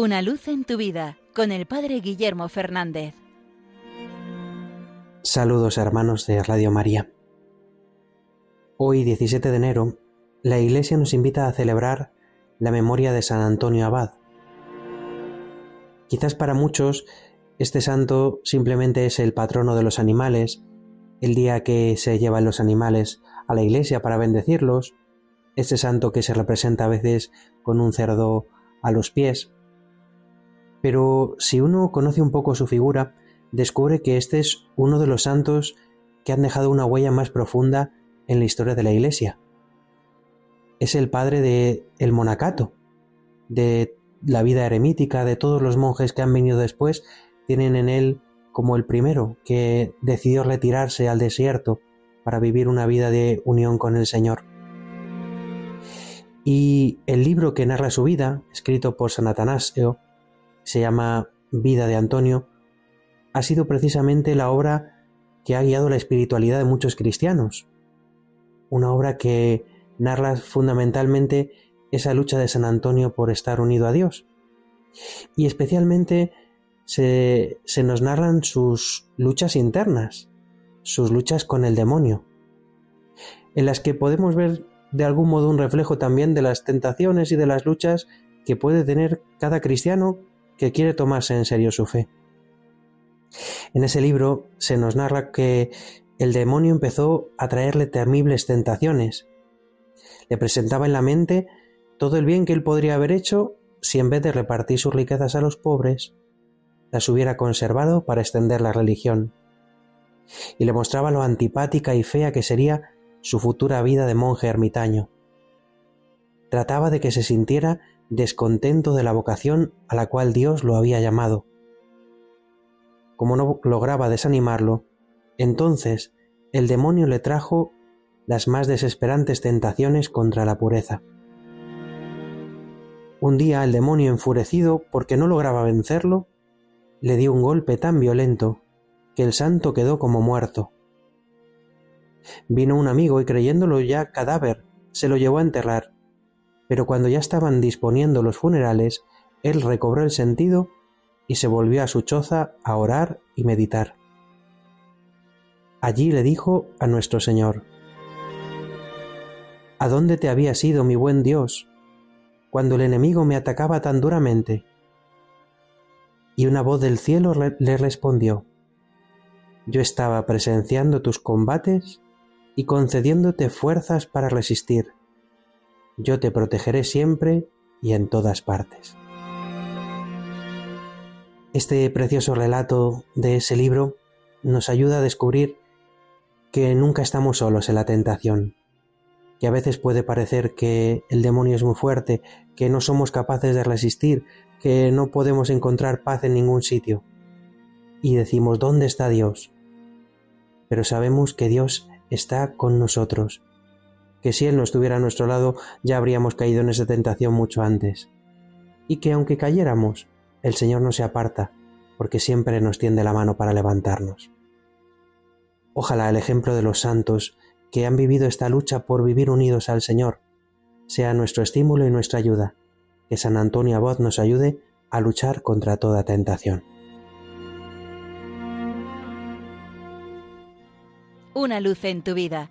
Una luz en tu vida con el Padre Guillermo Fernández. Saludos hermanos de Radio María. Hoy 17 de enero, la Iglesia nos invita a celebrar la memoria de San Antonio Abad. Quizás para muchos este santo simplemente es el patrono de los animales, el día que se llevan los animales a la iglesia para bendecirlos, este santo que se representa a veces con un cerdo a los pies. Pero si uno conoce un poco su figura, descubre que este es uno de los santos que han dejado una huella más profunda en la historia de la Iglesia. Es el padre de monacato, de la vida eremítica, de todos los monjes que han venido después, tienen en él como el primero que decidió retirarse al desierto para vivir una vida de unión con el Señor. Y el libro que narra su vida, escrito por San Atanasio, se llama Vida de Antonio, ha sido precisamente la obra que ha guiado la espiritualidad de muchos cristianos. Una obra que narra fundamentalmente esa lucha de San Antonio por estar unido a Dios. Y especialmente se, se nos narran sus luchas internas, sus luchas con el demonio, en las que podemos ver de algún modo un reflejo también de las tentaciones y de las luchas que puede tener cada cristiano que quiere tomarse en serio su fe. En ese libro se nos narra que el demonio empezó a traerle temibles tentaciones. Le presentaba en la mente todo el bien que él podría haber hecho si en vez de repartir sus riquezas a los pobres, las hubiera conservado para extender la religión. Y le mostraba lo antipática y fea que sería su futura vida de monje ermitaño. Trataba de que se sintiera descontento de la vocación a la cual Dios lo había llamado. Como no lograba desanimarlo, entonces el demonio le trajo las más desesperantes tentaciones contra la pureza. Un día el demonio, enfurecido porque no lograba vencerlo, le dio un golpe tan violento que el santo quedó como muerto. Vino un amigo y creyéndolo ya cadáver, se lo llevó a enterrar. Pero cuando ya estaban disponiendo los funerales, él recobró el sentido y se volvió a su choza a orar y meditar. Allí le dijo a nuestro Señor, ¿A dónde te habías ido, mi buen Dios, cuando el enemigo me atacaba tan duramente? Y una voz del cielo le respondió, Yo estaba presenciando tus combates y concediéndote fuerzas para resistir. Yo te protegeré siempre y en todas partes. Este precioso relato de ese libro nos ayuda a descubrir que nunca estamos solos en la tentación, que a veces puede parecer que el demonio es muy fuerte, que no somos capaces de resistir, que no podemos encontrar paz en ningún sitio. Y decimos, ¿dónde está Dios? Pero sabemos que Dios está con nosotros, que si Él no estuviera a nuestro lado ya habríamos caído en esa tentación mucho antes, y que aunque cayéramos, el Señor no se aparta, porque siempre nos tiende la mano para levantarnos. Ojalá el ejemplo de los santos que han vivido esta lucha por vivir unidos al Señor sea nuestro estímulo y nuestra ayuda, que San Antonio Abad nos ayude a luchar contra toda tentación. Una luz en tu vida